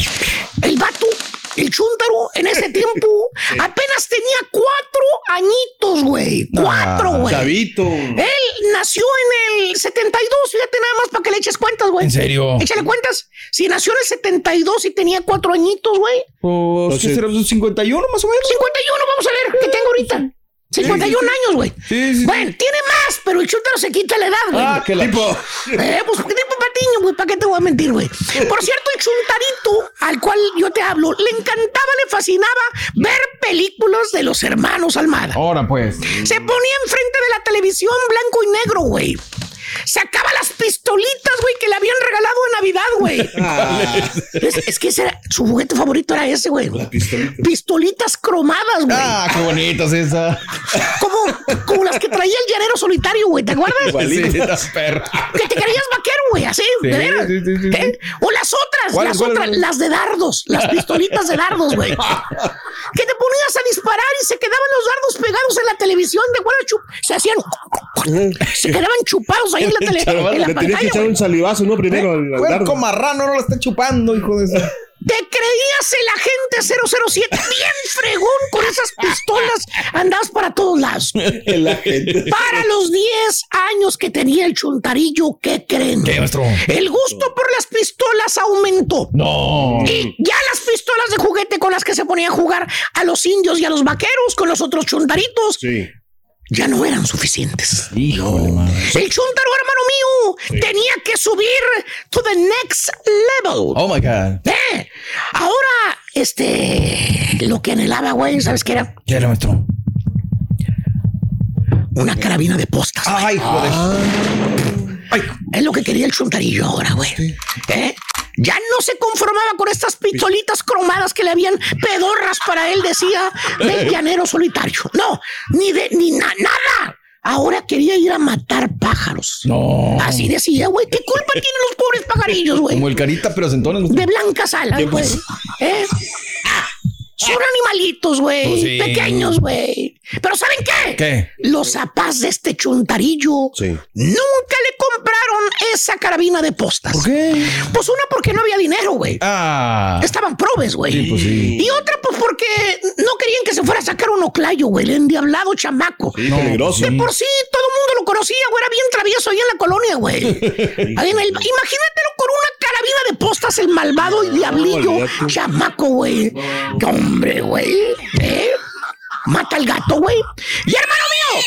El vato, el chúntaro, en ese tiempo, apenas tenía cuatro añitos, güey. Cuatro, güey. Chavito. Él nació en el 72, fíjate nada más para que le eches cuentas, güey. ¿En serio? Échale cuentas. Si nació en el 72 y tenía cuatro añitos, güey. Pues, ¿qué será? ¿Un 51 más o menos? 51, vamos a ver, ¿qué tengo ahorita? 51 años, güey. Sí, sí. Bueno, tiene más, pero el chúntaro se quita la edad, güey. Ah, la... Tipo. Eh, pues tipo patiño, güey, ¿para qué te voy a mentir, güey? Por cierto, el chuntarito al cual yo te hablo, le encantaba, le fascinaba ver películas de los hermanos Almada. Ahora pues. Se ponía enfrente de la televisión blanco y negro, güey. Sacaba las pistolitas, güey, que le habían regalado en Navidad, güey. Ah, Es, es que ese era- su juguete favorito era ese, güey. pistolita. Pistolitas cromadas, güey. Ah, qué bonitas esa. Como, como las que traía el llanero solitario, güey. ¿Te acuerdas? Igualitas, perra. Que te creías vaquero, güey, así, Sí, de veras. sí, sí, sí, sí. ¿Eh? O las otras, ¿Cuáles, las otras, las de dardos, las pistolitas de dardos, güey. que te ponías a disparar y se quedaban los dardos pegados en la televisión, de acuerdo? Chup- Se hacían, se quedaban chupados ahí en la, tele, en la Le tenías que echar un salivazo, ¿no? Primero dardo. Puerco marrano no lo está chupando, hijo de esa. Te creías el agente 007 bien fregón con esas pistolas. Andabas para todos lados. Para los 10 años que tenía el chuntarillo, ¿qué creen? ¿Qué, maestro? El gusto por las pistolas aumentó. No. Y ya las pistolas de juguete con las que se ponía a jugar a los indios y a los vaqueros con los otros chuntaritos Sí. Ya no eran suficientes. Híjole. El chuntaro, hermano mío, tenía que subir to the next level. Oh my God. Eh, ahora, este, lo que anhelaba, güey, ¿sabes qué era? ¿Qué era, maestro? Una carabina de postas. Ay, hijo de. Es lo que quería el chuntarillo ahora, güey. ¿Eh? Ya no se conformaba con estas pistolitas cromadas que le habían pedorras para él, decía, del llanero solitario. No, ni de, ni na- nada. Ahora quería ir a matar pájaros. No. Así decía, güey. ¿Qué culpa tienen los pobres pajarillos, güey? Como el carita, pero sentones. De blancas alas, güey. ¿Eh? Son animalitos, güey. Pues sí. Pequeños, güey. Pero ¿saben qué? ¿Qué? Los zapás de este chuntarillo Sí. nunca le esa carabina de postas. ¿Por qué? Pues una porque no había dinero, güey. Ah. Estaban probes, güey. Sí, pues sí. Y otra, pues porque no querían que se fuera a sacar un oclayo, güey. El endiablado chamaco. Sí, peligroso. De por sí, todo el mundo lo conocía, güey. Era bien travieso ahí en la colonia, güey. Ahí en el- imagínatelo con una carabina de postas, el malvado y diablillo chamaco, güey. ¡Qué hombre, güey! ¿Eh? Mata al gato, güey. Y hermano mío,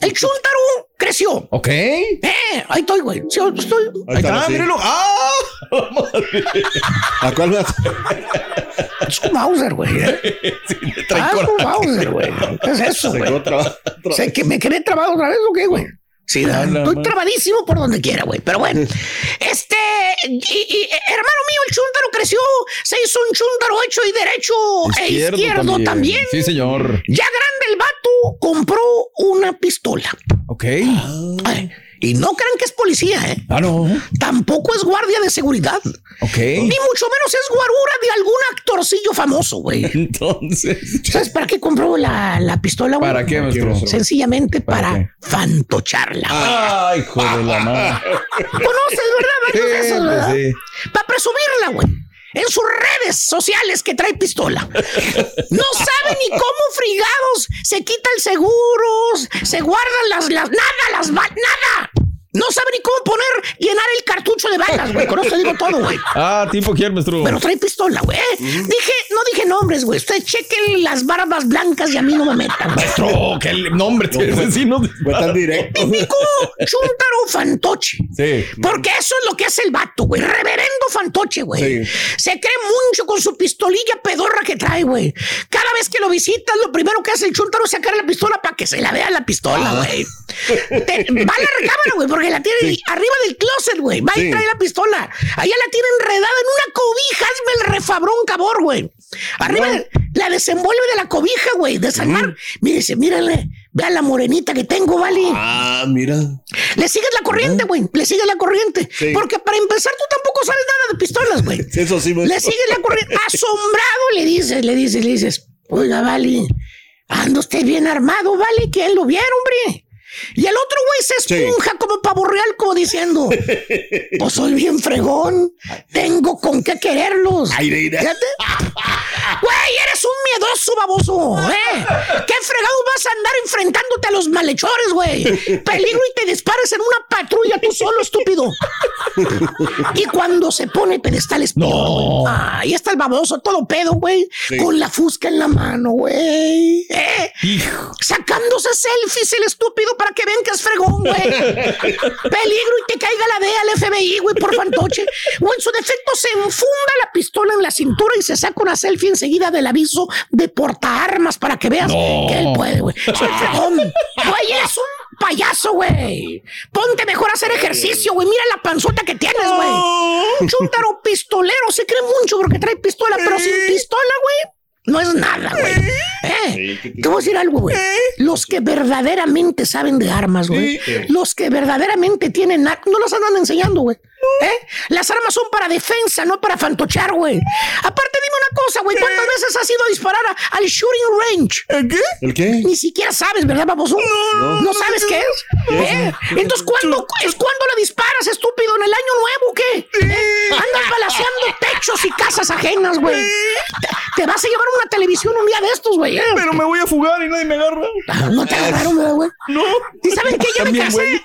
el chúntaro creció. Ok. Eh, ahí estoy, güey. Sí, estoy. Ahí está, sí. míralo. ¡Ah! ¿A cuál vas? Es un Mauser, güey. ¿eh? trae Ah, es un. Mauser, güey. ¿Qué es eso, güey? Sé que me quedé trabado otra vez o qué, güey. Sí, estoy trabadísimo por donde quiera, güey. Pero bueno, este, y- y, hermano mío, el chúntaro creció, se hizo un chúntaro hecho y derecho e izquierdo también. Sí, señor. Ya grande el vato compró una pistola. Ok. Ay, y no crean que es policía, ¿eh? Ah, no. Tampoco es guardia de seguridad. Ok. Ni mucho menos es guarura de algún actorcillo famoso, güey. Entonces. ¿Sabes para qué compró la, la pistola, güey? ¿Para qué, maestro? Sencillamente ¿Para para, fantocharla. Ay, hijo de la madre. ¿Conoces, verdad? Esos, Sí, ¿verdad? pues sí. Para presumirla, güey. En sus redes sociales que trae pistola. No sabe ni cómo frigados se quita el se guardan las, las nada, las nada. No sabe ni cómo poner, llenar el cartucho de balas, güey. Con eso te digo todo, güey. Ah, tipo quién, maestro. Pero trae pistola, güey. Dije, no dije nombres, güey. Ustedes chequen las barbas blancas y a mí no me metan. güey. Maestro, qué nombre tienes así, no. Fue tan directo. Típico chúntaro fantoche. Sí. Porque eso es lo que hace el vato, güey. Reverendo fantoche, güey. Sí. Se cree mucho con su pistolilla pedorra que trae, güey. Cada vez que lo visitas, lo primero que hace el chúntaro es sacar la pistola para que se la vea la pistola, güey. Te- Va a la recámara, güey, porque la tiene arriba del closet, güey. Va y trae la pistola. Allá la tiene enredada en una cobija. Hazme el refabrón cabor, güey. Arriba No. la desenvuelve de la cobija, güey. De. Mire, dice, mírale. Vea la morenita que tengo, ¿vale? Ah, mira. Le sigues la corriente, güey. Le sigues la corriente. Sí. Porque para empezar, tú tampoco sabes nada de pistolas, güey. Eso sí me Le sigues la corriente. Asombrado le dices, le dices, le dices, oiga, vale, anda usted bien armado, vale, ¿quién lo viera, hombre? Y el otro güey se Sí. esponja como pavo real, como diciendo, pues soy bien fregón, tengo con qué quererlos. Ay, mira. Fíjate. Güey, eres un miedoso, baboso, ¿eh? ¿Qué fregado vas a andar enfrentándote a los malhechores, güey? Peligro y te dispares en una patrulla tú solo, estúpido. Y cuando se pone pedestales, no. Ahí está el baboso, todo pedo, güey. Sí. Con la fusca en la mano, güey. ¿Eh? Sacándose selfies el estúpido para que vean que es fregón, güey. Peligro y te caiga la DEA al FBI, güey, por fantoche. O en su defecto se enfunda la pistola en la cintura y se saca una selfie enseguida del aviso de portaarmas para que veas que él puede, güey. Soy fregón. Güey, eres un payaso, güey. Ponte mejor a hacer ejercicio, güey. Mira la panzota que tienes, güey. Chúntaro pistolero se cree mucho porque trae pistola, pero sin pistola, güey. No es nada, güey. ¿Eh? Te voy a decir algo, güey. Los que verdaderamente saben de armas, güey. Los que verdaderamente tienen no las andan enseñando, güey. ¿Eh? Las armas son para defensa, no para fantochar, güey. Aparte, dime una cosa, güey. ¿Cuántas veces has ido a disparar a- al shooting range? ¿El qué? ¿El qué? Ni siquiera sabes, ¿verdad, baboso? No. ¿No sabes qué es? ¿Eh? Entonces, ¿cuándo es cuando la disparas, estúpido? ¿En el año nuevo qué? ¿Eh? Andas balaseando techos y casas ajenas, güey. Te, te vas a llevar una televisión un día de estos, güey. ¿eh? Pero me voy a fugar y nadie me agarra. Ah, No te agarraron, ¿verdad, güey? No. ¿Y saben qué? Yo me casé. güey.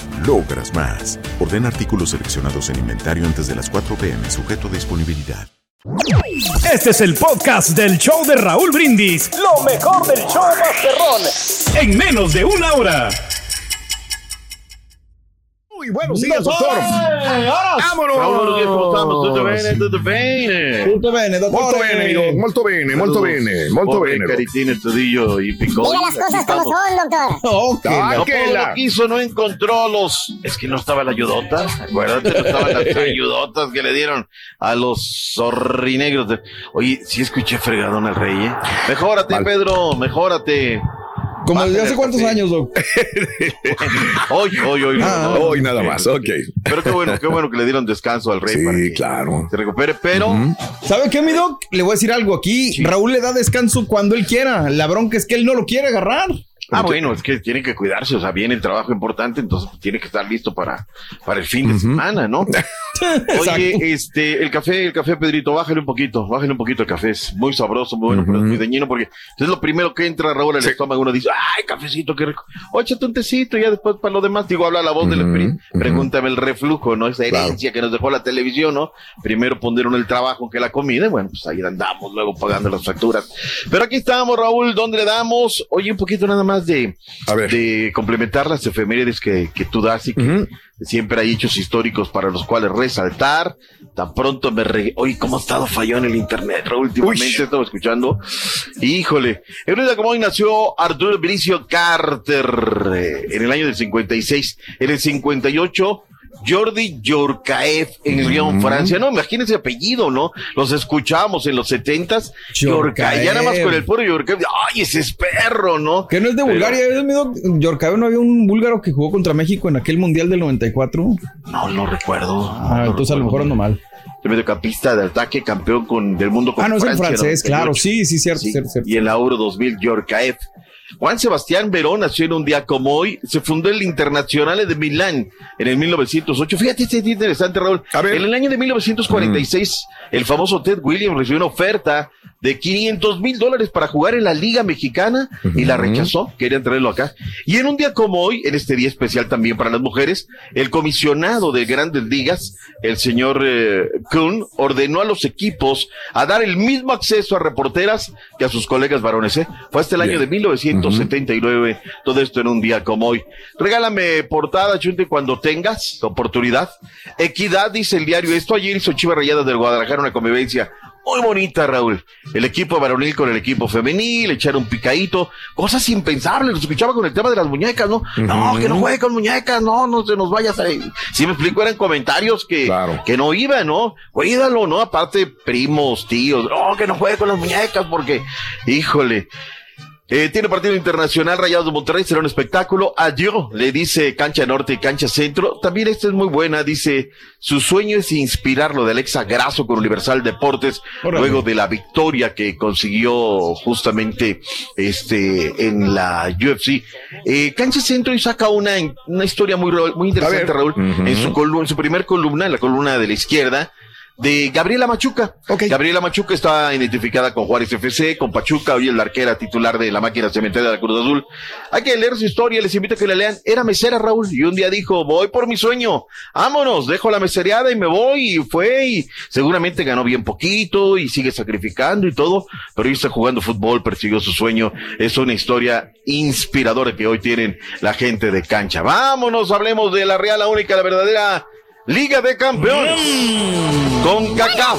logras más. Ordena artículos seleccionados en inventario antes de las 4 pm, sujeto a disponibilidad. Este es el podcast del show de Raúl Brindis. Lo mejor del show Masterrón. En menos de una hora. Muy buenos días, doctor. ¡Vámonos! Raúl, ¿cómo estamos? Tutto bene, tutto bene. Tutto bene, dottore. Molto bene, amigo. Molto bene, molto bene, molto Pobre bene. Caritino, Estudillo y Picón. Diga las cosas como son, doctor. Ok, Ah, no que la- lo quiso, no encontró los. Es que no estaba la ayudota. Acuérdate, no estaban las ayudotas que le dieron a los zorrinegros. de- Oye, sí escuché fregadón al rey, ¿eh? Mejórate, Pedro, mejórate. Como desde hace cuántos años, Doc. Hoy, hoy, hoy. Ah, no, hoy nada más, ok. Pero qué bueno, qué bueno que le dieron descanso al rey Sí, para que claro. se recupere, pero. ¿Sabe qué, mi Doc? Le voy a decir algo aquí. Raúl le da descanso cuando él quiera. La bronca es que él no lo quiere agarrar. Ah, bueno, es que tiene que cuidarse, o sea, viene el trabajo importante, entonces tiene que estar listo para, para el fin de semana, ¿no? Oye, este, el café, el café, Pedrito, bájale un poquito, bájale un poquito el café, es muy sabroso, muy bueno, pero es muy dañino porque es lo primero que entra, Raúl, al estómago, uno dice, ay, cafecito, qué rico, o échate un tecito, y ya después para lo demás, digo, habla la voz del espíritu, pregúntame el reflujo, ¿no? Esa herencia que nos dejó la televisión, ¿no? Primero pondieron el trabajo que la comida, y bueno, pues ahí andamos, luego pagando las facturas. Pero aquí estamos, Raúl, ¿dónde le damos? Oye, un poquito nada más de, de complementar las efemérides que, que tú das y que siempre hay hechos históricos para los cuales resaltar. Tan pronto me re... Oye, ¿cómo ha estado fallado en el internet, Raúl? Últimamente estaba escuchando. Híjole. En un día como hoy nació Arturo Benicio Carter eh, en el año del 56. En el 58 Jordi Yorkaev en Lyon, Francia. No, imagínense apellido, ¿no? Los escuchábamos en los setentas. Yorkaev. Ya nada más con el puro Yorkaev. Ay, ese es perro, ¿no? Que no es de Pero- Bulgaria. Yorkaev no había un búlgaro que jugó contra México en aquel mundial del 94. No, no recuerdo. Ah, entonces a lo mejor ando mal. De mediocampista de ataque, campeón con, del mundo con Ah, no, es en Francia, francés, claro. Sí, sí, cierto, cierto, cierto. Y en la Euro 2000, Yorkaev. Juan Sebastián Verón nació en un día como hoy. Se fundó el Internacional de Milán en el 1908. Fíjate, este es interesante, Raúl. En el año de 1946, el famoso Ted Williams recibió una oferta de 500 mil dólares para jugar en la Liga Mexicana y la rechazó. Querían traerlo acá. Y en un día como hoy, en este día especial también para las mujeres, el comisionado de Grandes Ligas, el señor eh, Kuhn, ordenó a los equipos a dar el mismo acceso a reporteras que a sus colegas varones. ¿eh? Fue hasta el año de 1979, todo esto en un día como hoy. Regálame portada, Chunte, cuando tengas oportunidad. Equidad, dice el diario. Esto ayer hizo Chivas Rayadas del Guadalajara una convivencia muy bonita, Raúl. El equipo varonil con el equipo femenil, echar un picadito, cosas impensables. Lo escuchaba con el tema de las muñecas, ¿no? No, que no juegue con muñecas, no, no se nos vaya a salir. Si me explico, eran comentarios que, que no iban, ¿no? Cuídalo, ¿no? Aparte, primos, tíos, no, que no juegue con las muñecas porque, híjole. Eh, tiene partido internacional Rayados de Monterrey, será un espectáculo. Adiós, le dice Cancha Norte y Cancha Centro. También esta es muy buena, dice, su sueño es inspirarlo de Alexa Grasso con Universal Deportes, luego de la victoria que consiguió justamente este en la UFC. Eh, Cancha Centro y saca una, una historia muy, muy interesante. Raúl, en su en su primer columna, en la columna de la izquierda, de Gabriela Machuca. Gabriela Machuca está identificada con Juárez FC, con Pachuca, hoy es la arquera titular de la máquina cementera de la Cruz Azul. Hay que leer su historia, les invito a que la lean. Era mesera, Raúl, y un día dijo, voy por mi sueño, vámonos, dejo la mesereada y me voy, y fue, y seguramente ganó bien poquito, y sigue sacrificando y todo, pero hoy está jugando fútbol, persiguió su sueño. Es una historia inspiradora que hoy tienen la gente de cancha. Vámonos, hablemos de la Real, la única, la verdadera Liga de Campeones. Con Kaká.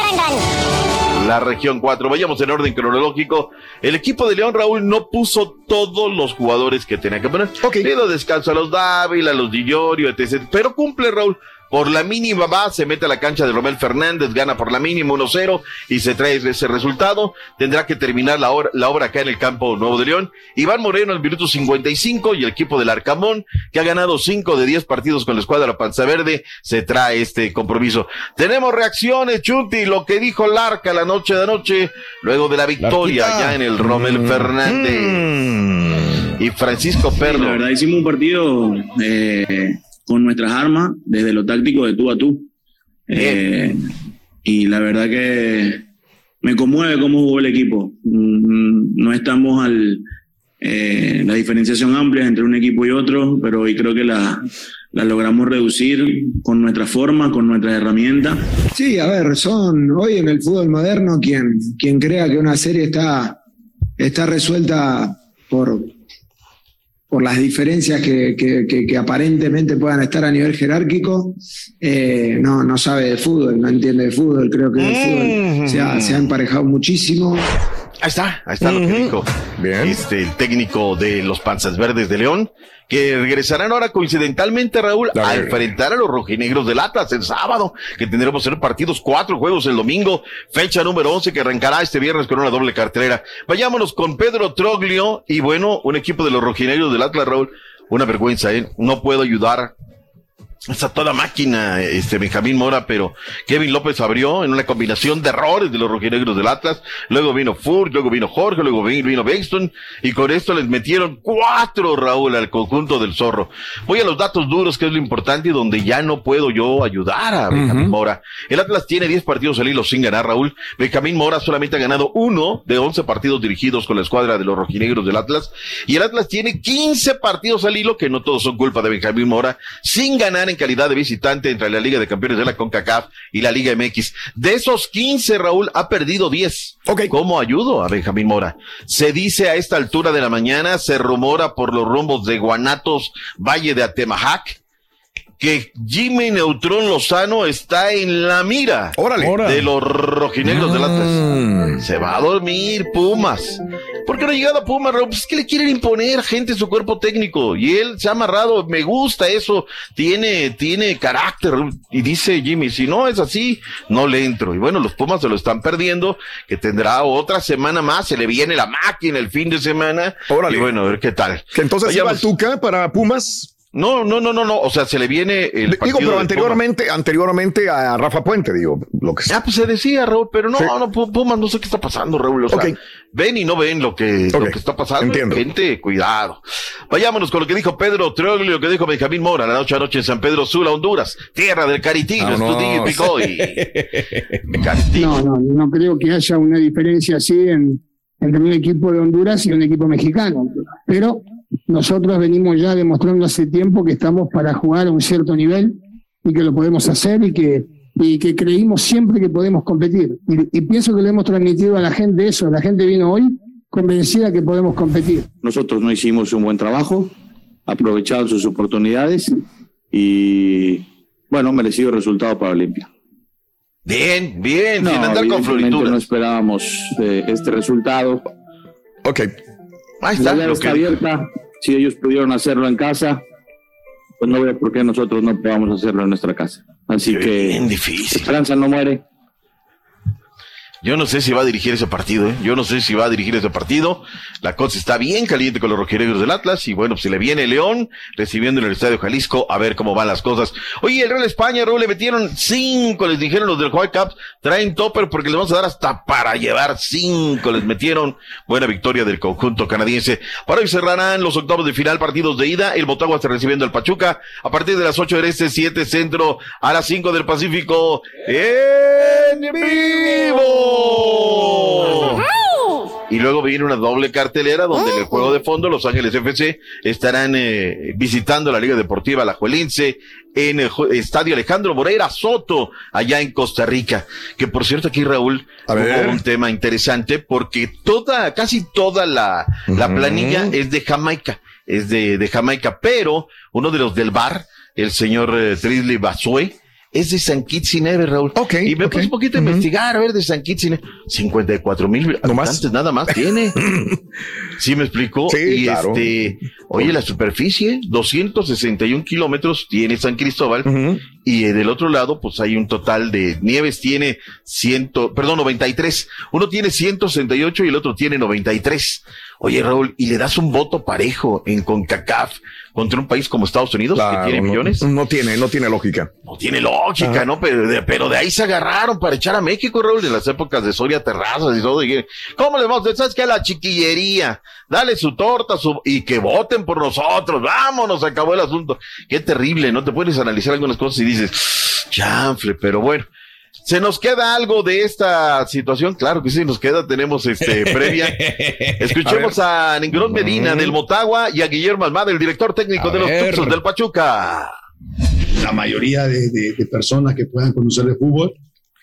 La región 4. Vayamos en orden cronológico. El equipo de León Raúl no puso todos los jugadores que tenía que poner. Le dio descanso a los Dávila, a los Di Llorio, etc. Pero cumple Raúl. Por la mínima va, se mete a la cancha de Romel Fernández, gana por la mínima 1-0 y se trae ese resultado. Tendrá que terminar la, obra- la obra acá en el campo Nuevo de León. Iván Moreno al minuto 55 y el equipo del Arcamón, que ha ganado 5 de 10 partidos con la escuadra Panza Verde, se trae este compromiso. Tenemos reacciones, Chuti, lo que dijo Larca la noche de anoche, luego de la victoria Larquita. ya en el Romel Fernández. Y Francisco Perro. La verdad hicimos un partido eh, con nuestras armas, desde lo táctico de tú a tú. Eh, y la verdad que me conmueve cómo jugó el equipo. Mm, No estamos al, Eh, las diferencias son amplias entre un equipo y otro, pero hoy creo que la, la logramos reducir con nuestra forma, con nuestras herramientas. Sí, a ver, son hoy en el fútbol moderno quien, quien crea que una serie está, está resuelta por, por las diferencias que, aparentemente puedan estar a nivel jerárquico, eh, no, no sabe de fútbol, no entiende de fútbol. Creo que el fútbol se ha, se ha emparejado muchísimo. Ahí está, ahí está lo que dijo este, el técnico de los Panzas Verdes de León, que regresarán ahora coincidentalmente, Raúl, a, enfrentar a los rojinegros del Atlas el sábado, que tendremos ser partidos, cuatro juegos el domingo, fecha número 11 que arrancará este viernes con una doble cartelera. Vayámonos con Pedro Troglio y bueno, un equipo de los rojinegros del Atlas, Raúl, una vergüenza, ¿eh? No puedo ayudar Está toda máquina, este Benjamín Mora, pero Kevin López abrió en una combinación de errores de los rojinegros del Atlas. Luego vino Furt, luego vino Jorge, luego vino, vino Bexton, y con esto les metieron cuatro, Raúl, al conjunto del zorro. Voy a los datos duros, que es lo importante, y donde ya no puedo yo ayudar a Benjamín Mora. El Atlas tiene 10 partidos al hilo sin ganar, Raúl. Benjamín Mora solamente ha ganado uno de 11 partidos dirigidos con la escuadra de los rojinegros del Atlas. Y el Atlas tiene 15 partidos al hilo, que no todos son culpa de Benjamín Mora, sin ganar en calidad de visitante entre la Liga de Campeones de la CONCACAF y la Liga MX. De esos 15, Raúl ha perdido 10. ¿Cómo ayudo a Benjamín Mora? Se dice a esta altura de la mañana, se rumora por los rumbos de Guanatos, Valle de Atemajac, que Jimmy Neutrón Lozano está en la mira de los rojinegros del Atlas. Se va a dormir Pumas. ¿Por qué no ha llegado a Pumas? Pues es que le quieren imponer gente en su cuerpo técnico y él se ha amarrado. Me gusta eso. Tiene, tiene carácter. Y dice Jimmy, si no es así, no le entro. Y bueno, los Pumas se lo están perdiendo, que tendrá otra semana más. Se le viene la máquina el fin de semana. Y bueno, a ver qué tal. Que entonces Vayamos- al Tuca para Pumas. No, no, no, no, no. O sea, se le viene el Digo, pero anteriormente, anteriormente a Rafa Puente, digo, lo que Ah, pues se decía, Raúl, pero no, Sí. no, Pu- Pumas, no sé qué está pasando, Raúl. O sea, Ok. ven y no ven lo que, lo que está pasando. Entiendo. Gente, cuidado. Vayámonos con lo que dijo Pedro Troglio, lo que dijo Benjamín Mora la noche a noche en San Pedro Sula, Honduras, tierra del. Estudillo y Picoy. No, no, no creo que haya una diferencia así en, entre un equipo de Honduras y un equipo mexicano. Pero nosotros venimos ya demostrando hace tiempo que estamos para jugar a un cierto nivel y que lo podemos hacer y que, y que creímos siempre que podemos competir. Y, y pienso que le hemos transmitido a la gente eso. La gente vino hoy convencida que podemos competir. Nosotros no hicimos un buen trabajo, aprovecharon sus oportunidades y, bueno, merecido resultado para Olimpia. Bien, bien, No, sin andar con florituras. no esperábamos eh, este resultado. Ok. Ahí La está, llave abierta. Si ellos pudieron hacerlo en casa, pues no veo por qué nosotros no podamos hacerlo en nuestra casa. Así que bien difícil. Esperanza no muere. Yo no sé si va a dirigir ese partido, ¿eh? Yo no sé si va a dirigir ese partido. La cosa está bien caliente con los rojinegros del Atlas. Y bueno, pues se le viene León recibiendo en el Estadio Jalisco a ver cómo van las cosas. Oye, el Real España, Raúl, le metieron cinco, les dijeron los del White Cup. Traen topper porque les vamos a dar hasta para llevar cinco. Les metieron buena victoria del conjunto canadiense. Para hoy cerrarán los octavos de final, partidos de ida. El Motagua está recibiendo al Pachuca. A partir de las ocho del este, siete centro, a las cinco del Pacífico. ¡En vivo! Y luego viene una doble cartelera donde en el juego de fondo Los Ángeles FC estarán eh, visitando la Liga Deportiva Alajuelense en el Estadio Alejandro Moreira Soto, allá en Costa Rica. Que por cierto aquí Raúl ver. hubo un tema interesante porque toda, casi toda la, la planilla es de Jamaica, es de, de Jamaica, pero uno de los del bar, el señor eh, Trisley Basue, es de San Kitts y Nevis, Raúl. y me puse un poquito a investigar, a ver, de San Kitts y Nevis. 54 mil habitantes nada más tiene. ¿Sí me explicó? Sí, y claro. este, oye, la superficie, 261 kilómetros tiene San Cristóbal. Y eh, del otro lado, pues hay un total de Nieves tiene ciento, perdón, 93. Uno tiene 168 y el otro tiene 93. Oye, Raúl, y le das un voto parejo en CONCACAF contra un país como Estados Unidos que tiene millones. No, tiene, no tiene lógica. No tiene lógica, Ajá. ¿no? Pero de, pero de ahí se agarraron para echar a México, Raúl, en las épocas de Soria Terrazas y todo. Y, ¿Cómo le vamos ¿Sabes qué? La chiquillería. Dale su torta su, y que voten por nosotros. Vámonos, acabó el asunto. Qué terrible, ¿no? Te puedes analizar algunas cosas y dices, chanfle, pero bueno. ¿Se nos queda algo de esta situación? Claro que sí, nos queda, tenemos este previa. Escuchemos a, Ningrón Medina del Motagua y a Guillermo Almada, el director técnico de los Tuxos del Pachuca. La mayoría de, de- de personas que puedan conocer el fútbol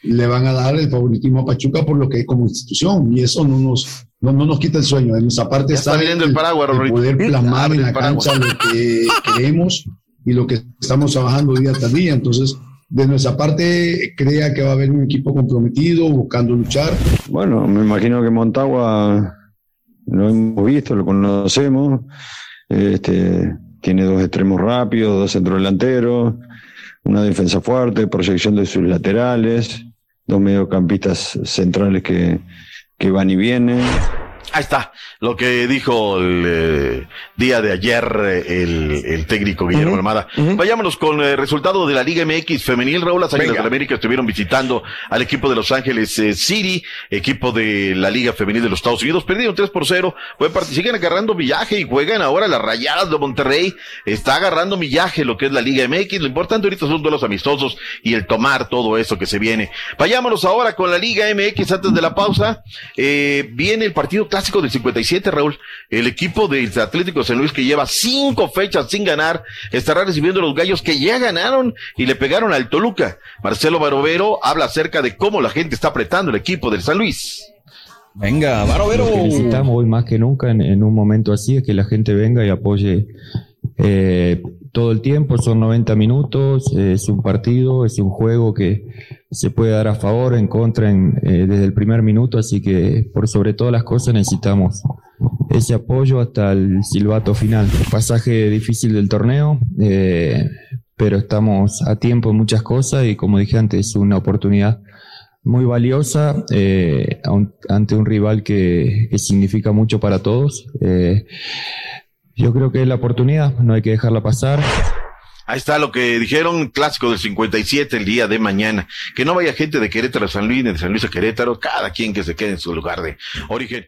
le van a dar el favoritismo a Pachuca por lo que es como institución y eso no nos, no, no nos quita el sueño. De nuestra parte está viniendo el paraguas, Rorrito. poder plasmar en el la cancha lo que queremos y lo que estamos trabajando día tras día. Entonces, de nuestra parte, crea que va a haber un equipo comprometido, buscando luchar. Bueno, me imagino que Montagua lo hemos visto, lo conocemos. Este, tiene dos extremos rápidos, dos centrodelanteros, una defensa fuerte, proyección de sus laterales, dos mediocampistas centrales que, que van y vienen. Ahí está, lo que dijo el eh, día de ayer eh, el, el técnico Guillermo Almada. Vayámonos con el resultado de la Liga MX femenil. Raúl, las Águilas del América estuvieron visitando al equipo de Los Ángeles eh, City, equipo de la Liga Femenil de los Estados Unidos. Perdieron 3 por 0. Fue part- siguen agarrando millaje y juegan ahora las Rayadas de Monterrey. Está agarrando millaje lo que es la Liga MX. Lo importante ahorita son duelos amistosos y el tomar todo eso que se viene. Vayámonos ahora con la Liga MX antes de la pausa. Eh, viene el partido clásico del 57, Raúl. El equipo del Atlético de San Luis que lleva cinco fechas sin ganar estará recibiendo los gallos que ya ganaron y le pegaron al Toluca. Marcelo Barovero habla acerca de cómo la gente está apretando el equipo del San Luis. Venga, Lo que necesitamos hoy más que nunca en, en un momento así es que la gente venga y apoye eh, todo el tiempo. Son 90 minutos, es un partido, es un juego que se puede dar a favor, en contra en, eh, desde el primer minuto. Así que por sobre todas las cosas necesitamos ese apoyo hasta el silbato final. Pasaje difícil del torneo. eh, pero estamos a tiempo en muchas cosas y como dije antes, es una oportunidad muy valiosa eh, ante un rival que, que significa mucho para todos. Eh, yo creo que es la oportunidad, no hay que dejarla pasar. Ahí está lo que dijeron, clásico del 57 el día de mañana. Que no vaya gente de Querétaro a San Luis, de San Luis a Querétaro, cada quien que se quede en su lugar de origen.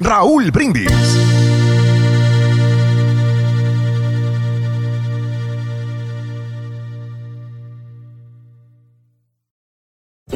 Raúl Brindis.